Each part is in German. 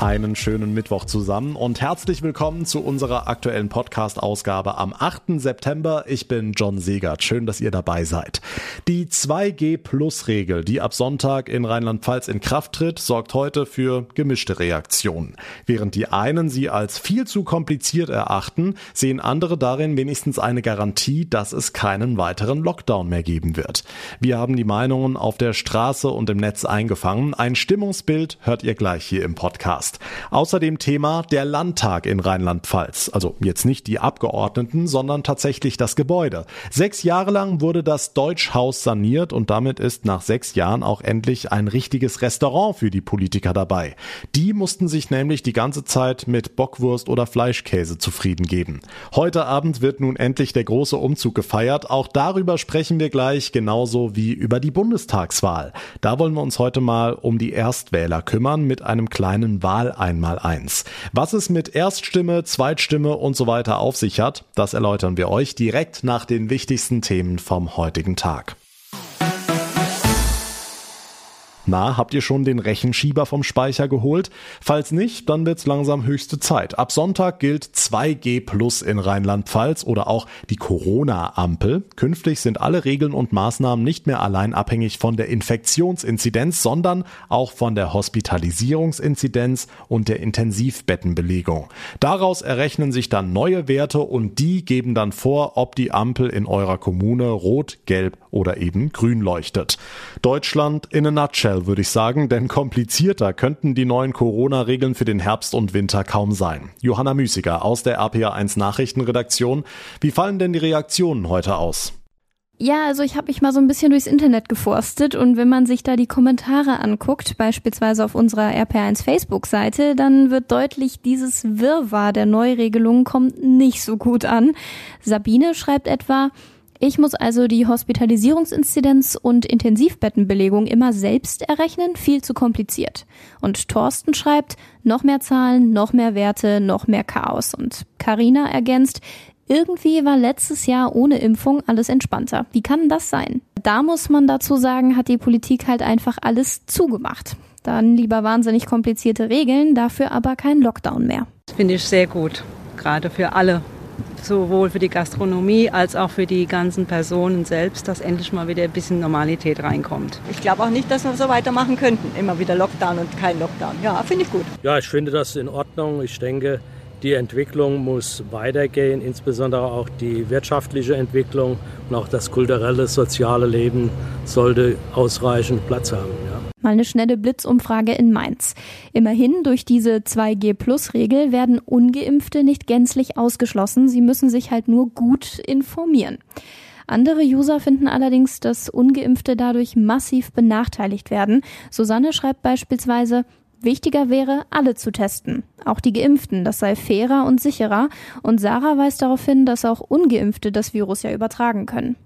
Einen schönen Mittwoch zusammen und herzlich willkommen zu unserer aktuellen Podcast-Ausgabe am 8. September. Ich bin John Segert. Schön, dass ihr dabei seid. Die 2G-Plus-Regel, die ab Sonntag in Rheinland-Pfalz in Kraft tritt, sorgt heute für gemischte Reaktionen. Während die einen sie als viel zu kompliziert erachten, sehen andere darin wenigstens eine Garantie, dass es keinen weiteren Lockdown mehr geben wird. Wir haben die Meinungen auf der Straße und im Netz eingefangen. Ein Stimmungsbild hört ihr gleich hier im Podcast. Podcast. Außerdem Thema der Landtag in Rheinland-Pfalz. Also jetzt nicht die Abgeordneten, sondern tatsächlich das Gebäude. Sechs Jahre lang wurde das Deutschhaus saniert und damit ist nach sechs Jahren auch endlich ein richtiges Restaurant für die Politiker dabei. Die mussten sich nämlich die ganze Zeit mit Bockwurst oder Fleischkäse zufrieden geben. Heute Abend wird nun endlich der große Umzug gefeiert. Auch darüber sprechen wir gleich, genauso wie über die Bundestagswahl. Da wollen wir uns heute mal um die Erstwähler kümmern mit einem kleinen Wahl Wahl einmal eins. Was es mit Erststimme, Zweitstimme und so weiter auf sich hat, das erläutern wir euch direkt nach den wichtigsten Themen vom heutigen Tag. Na, habt ihr schon den Rechenschieber vom Speicher geholt? Falls nicht, dann wird's langsam höchste Zeit. Ab Sonntag gilt 2G Plus in Rheinland-Pfalz oder auch die Corona-Ampel. Künftig sind alle Regeln und Maßnahmen nicht mehr allein abhängig von der Infektionsinzidenz, sondern auch von der Hospitalisierungsinzidenz und der Intensivbettenbelegung. Daraus errechnen sich dann neue Werte und die geben dann vor, ob die Ampel in eurer Kommune rot, gelb oder eben grün leuchtet. Deutschland in a nutshell Notfall, würde ich sagen, denn komplizierter könnten die neuen Corona-Regeln für den Herbst und Winter kaum sein. Johanna Müßiger aus der RPA1 Nachrichtenredaktion. Wie fallen denn die Reaktionen heute aus? Ja, also ich habe mich mal so ein bisschen durchs Internet geforstet und wenn man sich da die Kommentare anguckt, beispielsweise auf unserer RPR1 Facebook-Seite, dann wird deutlich, dieses Wirrwarr der Neuregelungen kommt nicht so gut an. Sabine schreibt etwa, ich muss also die Hospitalisierungsinzidenz und Intensivbettenbelegung immer selbst errechnen, viel zu kompliziert. Und Thorsten schreibt, noch mehr Zahlen, noch mehr Werte, noch mehr Chaos. Und Karina ergänzt, irgendwie war letztes Jahr ohne Impfung alles entspannter. Wie kann das sein? Da muss man dazu sagen, hat die Politik halt einfach alles zugemacht. Dann lieber wahnsinnig komplizierte Regeln, dafür aber kein Lockdown mehr. Finde ich sehr gut, gerade für alle sowohl für die Gastronomie als auch für die ganzen Personen selbst, dass endlich mal wieder ein bisschen Normalität reinkommt. Ich glaube auch nicht, dass wir so weitermachen könnten. Immer wieder Lockdown und kein Lockdown. Ja, finde ich gut. Ja, ich finde das in Ordnung. Ich denke, die Entwicklung muss weitergehen, insbesondere auch die wirtschaftliche Entwicklung und auch das kulturelle, soziale Leben sollte ausreichend Platz haben. Ja. Mal eine schnelle Blitzumfrage in Mainz. Immerhin durch diese 2G-Plus-Regel werden ungeimpfte nicht gänzlich ausgeschlossen. Sie müssen sich halt nur gut informieren. Andere User finden allerdings, dass ungeimpfte dadurch massiv benachteiligt werden. Susanne schreibt beispielsweise, Wichtiger wäre, alle zu testen, auch die Geimpften, das sei fairer und sicherer. Und Sarah weist darauf hin, dass auch ungeimpfte das Virus ja übertragen können.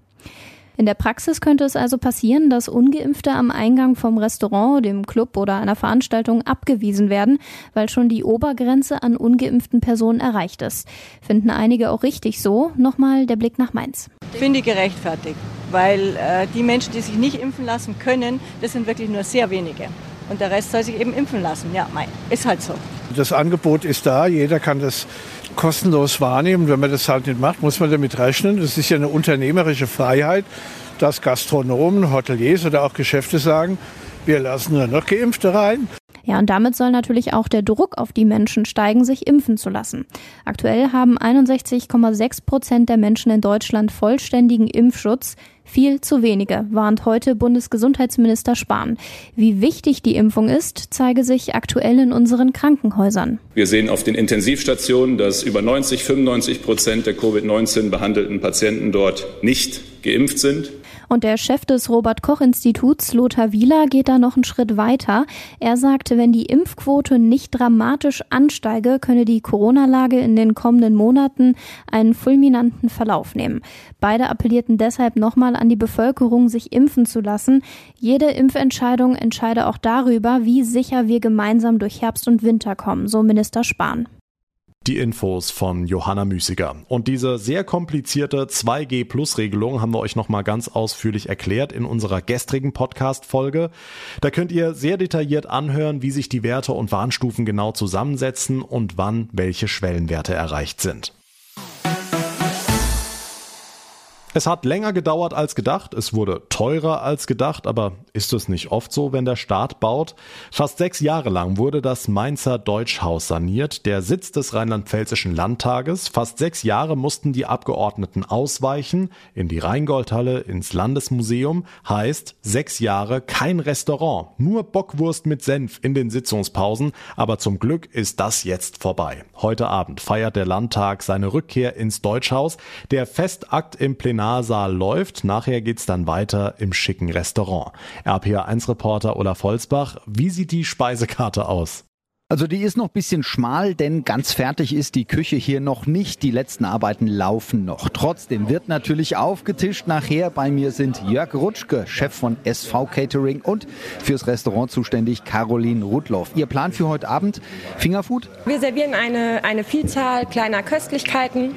In der Praxis könnte es also passieren, dass ungeimpfte am Eingang vom Restaurant, dem Club oder einer Veranstaltung abgewiesen werden, weil schon die Obergrenze an ungeimpften Personen erreicht ist. Finden einige auch richtig so. Nochmal der Blick nach Mainz. Finde ich gerechtfertigt, weil äh, die Menschen, die sich nicht impfen lassen können, das sind wirklich nur sehr wenige. Und der Rest soll sich eben impfen lassen. Ja, mein, ist halt so. Das Angebot ist da, jeder kann das kostenlos wahrnehmen. Wenn man das halt nicht macht, muss man damit rechnen. Das ist ja eine unternehmerische Freiheit, dass Gastronomen, Hoteliers oder auch Geschäfte sagen, wir lassen nur noch Geimpfte rein. Ja, und damit soll natürlich auch der Druck auf die Menschen steigen, sich impfen zu lassen. Aktuell haben 61,6 Prozent der Menschen in Deutschland vollständigen Impfschutz. Viel zu wenige, warnt heute Bundesgesundheitsminister Spahn. Wie wichtig die Impfung ist, zeige sich aktuell in unseren Krankenhäusern. Wir sehen auf den Intensivstationen, dass über 90, 95 Prozent der Covid-19 behandelten Patienten dort nicht geimpft sind. Und der Chef des Robert Koch Instituts, Lothar Wieler, geht da noch einen Schritt weiter. Er sagte, wenn die Impfquote nicht dramatisch ansteige, könne die Corona-Lage in den kommenden Monaten einen fulminanten Verlauf nehmen. Beide appellierten deshalb nochmal an die Bevölkerung, sich impfen zu lassen. Jede Impfentscheidung entscheide auch darüber, wie sicher wir gemeinsam durch Herbst und Winter kommen, so Minister Spahn. Die Infos von Johanna Müßiger. Und diese sehr komplizierte 2G-Plus-Regelung haben wir euch nochmal ganz ausführlich erklärt in unserer gestrigen Podcast-Folge. Da könnt ihr sehr detailliert anhören, wie sich die Werte und Warnstufen genau zusammensetzen und wann welche Schwellenwerte erreicht sind. Es hat länger gedauert als gedacht, es wurde teurer als gedacht, aber ist es nicht oft so, wenn der Staat baut? Fast sechs Jahre lang wurde das Mainzer Deutschhaus saniert, der Sitz des rheinland-pfälzischen Landtages. Fast sechs Jahre mussten die Abgeordneten ausweichen in die Rheingoldhalle, ins Landesmuseum. Heißt, sechs Jahre kein Restaurant, nur Bockwurst mit Senf in den Sitzungspausen. Aber zum Glück ist das jetzt vorbei. Heute Abend feiert der Landtag seine Rückkehr ins Deutschhaus. Der Festakt im Plenar Seminarsaal läuft. Nachher geht's dann weiter im schicken Restaurant. RPA1-Reporter Olaf Holzbach, wie sieht die Speisekarte aus? Also die ist noch ein bisschen schmal, denn ganz fertig ist die Küche hier noch nicht. Die letzten Arbeiten laufen noch. Trotzdem wird natürlich aufgetischt. Nachher bei mir sind Jörg Rutschke, Chef von SV Catering und fürs Restaurant zuständig Caroline Rudloff. Ihr Plan für heute Abend? Fingerfood? Wir servieren eine, eine Vielzahl kleiner Köstlichkeiten.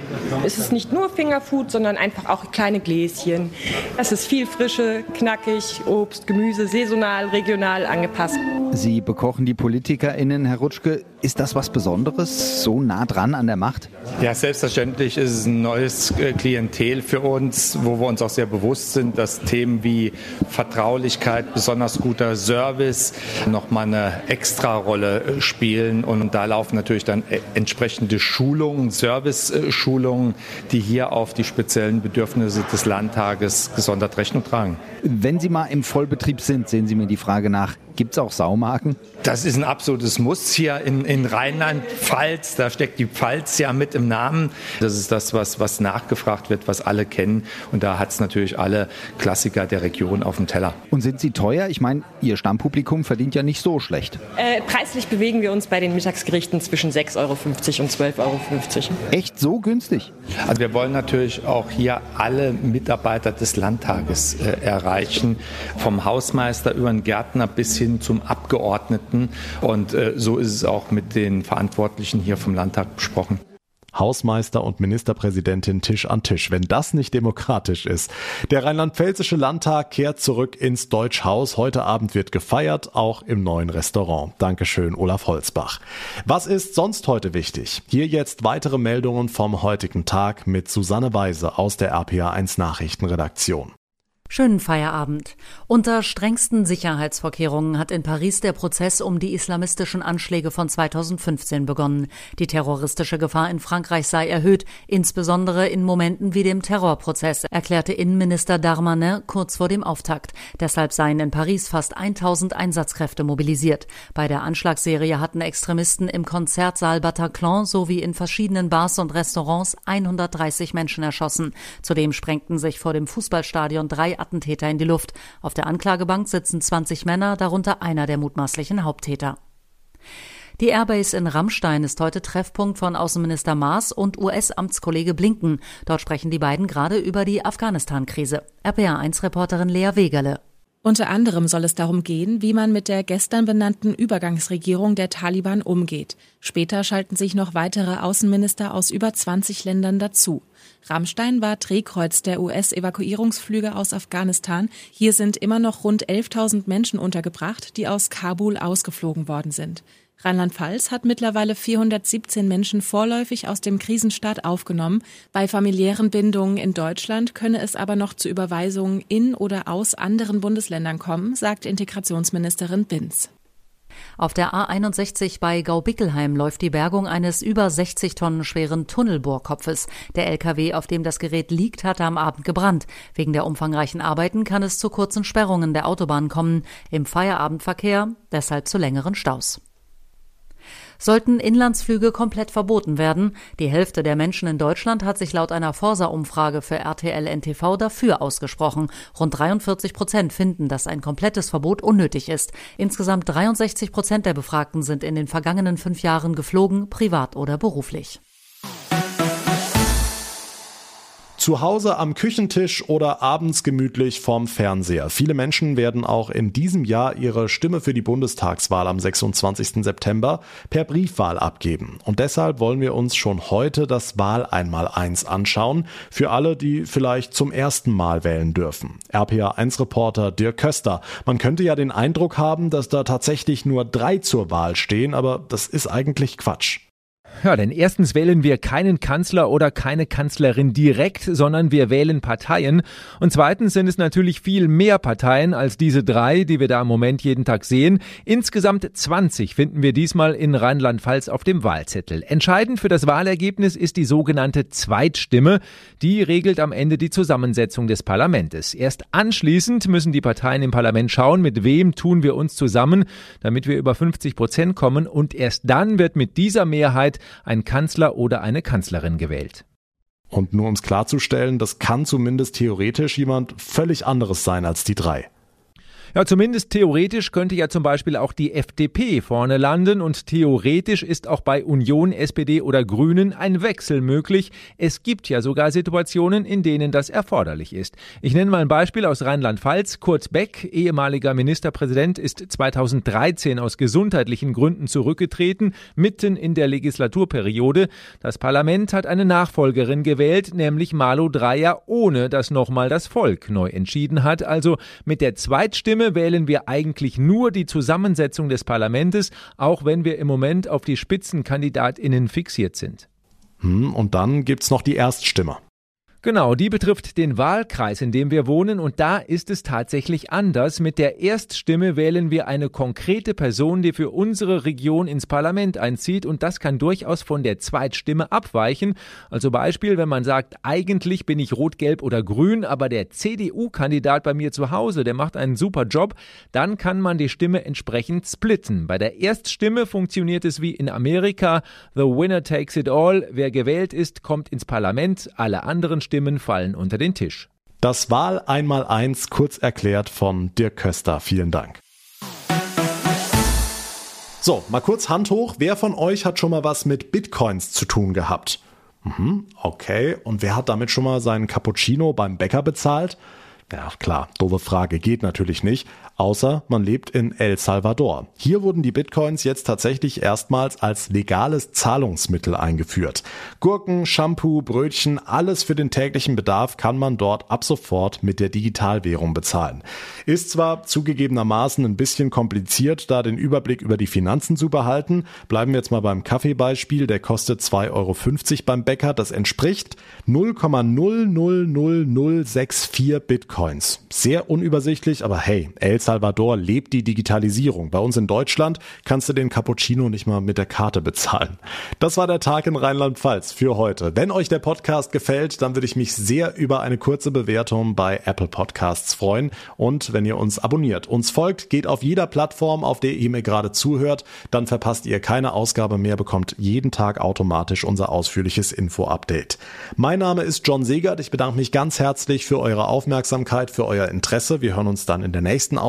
Es ist nicht nur Fingerfood, sondern einfach auch kleine Gläschen. Es ist viel Frische, knackig, Obst, Gemüse, saisonal, regional angepasst. Sie bekochen die PolitikerInnen, Herr Rutschke, ist das was Besonderes, so nah dran an der Macht? Ja, selbstverständlich ist es ein neues äh, Klientel für uns, wo wir uns auch sehr bewusst sind, dass Themen wie Vertraulichkeit, besonders guter Service nochmal eine Extra-Rolle äh, spielen. Und da laufen natürlich dann äh, entsprechende Schulungen, Service-Schulungen, die hier auf die speziellen Bedürfnisse des Landtages gesondert Rechnung tragen. Wenn Sie mal im Vollbetrieb sind, sehen Sie mir die Frage nach, gibt es auch Saumarken? Das ist ein absolutes Muss hier in, in Rheinland-Pfalz. Da steckt die Pfalz ja mit im Namen. Das ist das, was, was nachgefragt wird, was alle kennen. Und da hat es natürlich alle Klassiker der Region auf dem Teller. Und sind sie teuer? Ich meine, Ihr Stammpublikum verdient ja nicht so schlecht. Äh, preislich bewegen wir uns bei den Mittagsgerichten zwischen 6,50 Euro und 12,50 Euro. Echt so günstig? Also wir wollen natürlich auch hier alle Mitarbeiter des Landtages äh, erreichen. Vom Hausmeister über den Gärtner bis hin zum Abgeordneten. Und äh, so ist es auch mit den Verantwortlichen hier vom Landtag besprochen. Hausmeister und Ministerpräsidentin Tisch an Tisch, wenn das nicht demokratisch ist. Der rheinland-pfälzische Landtag kehrt zurück ins Deutschhaus. Heute Abend wird gefeiert, auch im neuen Restaurant. Dankeschön, Olaf Holzbach. Was ist sonst heute wichtig? Hier jetzt weitere Meldungen vom heutigen Tag mit Susanne Weise aus der RPA1 Nachrichtenredaktion. Schönen Feierabend. Unter strengsten Sicherheitsvorkehrungen hat in Paris der Prozess um die islamistischen Anschläge von 2015 begonnen. Die terroristische Gefahr in Frankreich sei erhöht, insbesondere in Momenten wie dem Terrorprozess, erklärte Innenminister Darmanin kurz vor dem Auftakt. Deshalb seien in Paris fast 1000 Einsatzkräfte mobilisiert. Bei der Anschlagsserie hatten Extremisten im Konzertsaal Bataclan sowie in verschiedenen Bars und Restaurants 130 Menschen erschossen. Zudem sprengten sich vor dem Fußballstadion drei Attentäter in die Luft. Auf der Anklagebank sitzen 20 Männer, darunter einer der mutmaßlichen Haupttäter. Die Airbase in Rammstein ist heute Treffpunkt von Außenminister Maas und US-Amtskollege Blinken. Dort sprechen die beiden gerade über die Afghanistan-Krise. RPA1-Reporterin Lea Wegerle. Unter anderem soll es darum gehen, wie man mit der gestern benannten Übergangsregierung der Taliban umgeht. Später schalten sich noch weitere Außenminister aus über 20 Ländern dazu. Rammstein war Drehkreuz der US-Evakuierungsflüge aus Afghanistan. Hier sind immer noch rund 11.000 Menschen untergebracht, die aus Kabul ausgeflogen worden sind. Rheinland-Pfalz hat mittlerweile 417 Menschen vorläufig aus dem Krisenstaat aufgenommen. Bei familiären Bindungen in Deutschland könne es aber noch zu Überweisungen in oder aus anderen Bundesländern kommen, sagt Integrationsministerin Binz. Auf der A61 bei Gaubickelheim läuft die Bergung eines über 60 Tonnen schweren Tunnelbohrkopfes. Der LKW, auf dem das Gerät liegt, hatte am Abend gebrannt. Wegen der umfangreichen Arbeiten kann es zu kurzen Sperrungen der Autobahn kommen. Im Feierabendverkehr deshalb zu längeren Staus sollten Inlandsflüge komplett verboten werden. Die Hälfte der Menschen in Deutschland hat sich laut einer Forsa-Umfrage für RTL NTV dafür ausgesprochen. Rund 43 Prozent finden, dass ein komplettes Verbot unnötig ist. Insgesamt 63 Prozent der Befragten sind in den vergangenen fünf Jahren geflogen, privat oder beruflich. Zu Hause am Küchentisch oder abends gemütlich vorm Fernseher. Viele Menschen werden auch in diesem Jahr ihre Stimme für die Bundestagswahl am 26. September per Briefwahl abgeben. Und deshalb wollen wir uns schon heute das Wahleinmaleins anschauen. Für alle, die vielleicht zum ersten Mal wählen dürfen. RPA1-Reporter Dirk Köster. Man könnte ja den Eindruck haben, dass da tatsächlich nur drei zur Wahl stehen, aber das ist eigentlich Quatsch. Ja, denn erstens wählen wir keinen Kanzler oder keine Kanzlerin direkt, sondern wir wählen Parteien. Und zweitens sind es natürlich viel mehr Parteien als diese drei, die wir da im Moment jeden Tag sehen. Insgesamt 20 finden wir diesmal in Rheinland-Pfalz auf dem Wahlzettel. Entscheidend für das Wahlergebnis ist die sogenannte Zweitstimme. Die regelt am Ende die Zusammensetzung des Parlaments. Erst anschließend müssen die Parteien im Parlament schauen, mit wem tun wir uns zusammen, damit wir über 50 Prozent kommen. Und erst dann wird mit dieser Mehrheit ein Kanzler oder eine Kanzlerin gewählt. Und nur um es klarzustellen, das kann zumindest theoretisch jemand völlig anderes sein als die drei. Ja, zumindest theoretisch könnte ja zum Beispiel auch die FDP vorne landen und theoretisch ist auch bei Union, SPD oder Grünen ein Wechsel möglich. Es gibt ja sogar Situationen, in denen das erforderlich ist. Ich nenne mal ein Beispiel aus Rheinland-Pfalz. Kurt Beck, ehemaliger Ministerpräsident, ist 2013 aus gesundheitlichen Gründen zurückgetreten, mitten in der Legislaturperiode. Das Parlament hat eine Nachfolgerin gewählt, nämlich Malu Dreyer, ohne dass nochmal das Volk neu entschieden hat. Also mit der Zweitstimme wählen wir eigentlich nur die Zusammensetzung des Parlaments, auch wenn wir im Moment auf die Spitzenkandidatinnen fixiert sind. Hm, und dann gibt's noch die Erststimme. Genau, die betrifft den Wahlkreis, in dem wir wohnen und da ist es tatsächlich anders. Mit der Erststimme wählen wir eine konkrete Person, die für unsere Region ins Parlament einzieht und das kann durchaus von der Zweitstimme abweichen. Also Beispiel, wenn man sagt, eigentlich bin ich rot, gelb oder grün, aber der CDU-Kandidat bei mir zu Hause, der macht einen super Job, dann kann man die Stimme entsprechend splitten. Bei der Erststimme funktioniert es wie in Amerika, the winner takes it all, wer gewählt ist, kommt ins Parlament, alle anderen Stimmen Stimmen fallen unter den Tisch. Das Wahl einmal eins kurz erklärt von Dirk Köster. Vielen Dank. So, mal kurz Hand hoch. Wer von euch hat schon mal was mit Bitcoins zu tun gehabt? Mhm, okay. Und wer hat damit schon mal seinen Cappuccino beim Bäcker bezahlt? Ja, klar, doofe Frage, geht natürlich nicht, außer man lebt in El Salvador. Hier wurden die Bitcoins jetzt tatsächlich erstmals als legales Zahlungsmittel eingeführt. Gurken, Shampoo, Brötchen, alles für den täglichen Bedarf kann man dort ab sofort mit der Digitalwährung bezahlen. Ist zwar zugegebenermaßen ein bisschen kompliziert, da den Überblick über die Finanzen zu behalten. Bleiben wir jetzt mal beim Kaffeebeispiel, der kostet 2,50 Euro beim Bäcker, das entspricht 0,000064 Bitcoin. Bitcoins. Sehr unübersichtlich, aber hey, El Salvador lebt die Digitalisierung. Bei uns in Deutschland kannst du den Cappuccino nicht mal mit der Karte bezahlen. Das war der Tag in Rheinland-Pfalz für heute. Wenn euch der Podcast gefällt, dann würde ich mich sehr über eine kurze Bewertung bei Apple Podcasts freuen. Und wenn ihr uns abonniert, uns folgt, geht auf jeder Plattform, auf der ihr mir gerade zuhört, dann verpasst ihr keine Ausgabe mehr, bekommt jeden Tag automatisch unser ausführliches Info-Update. Mein Name ist John Segert. Ich bedanke mich ganz herzlich für eure Aufmerksamkeit für euer Interesse. Wir hören uns dann in der nächsten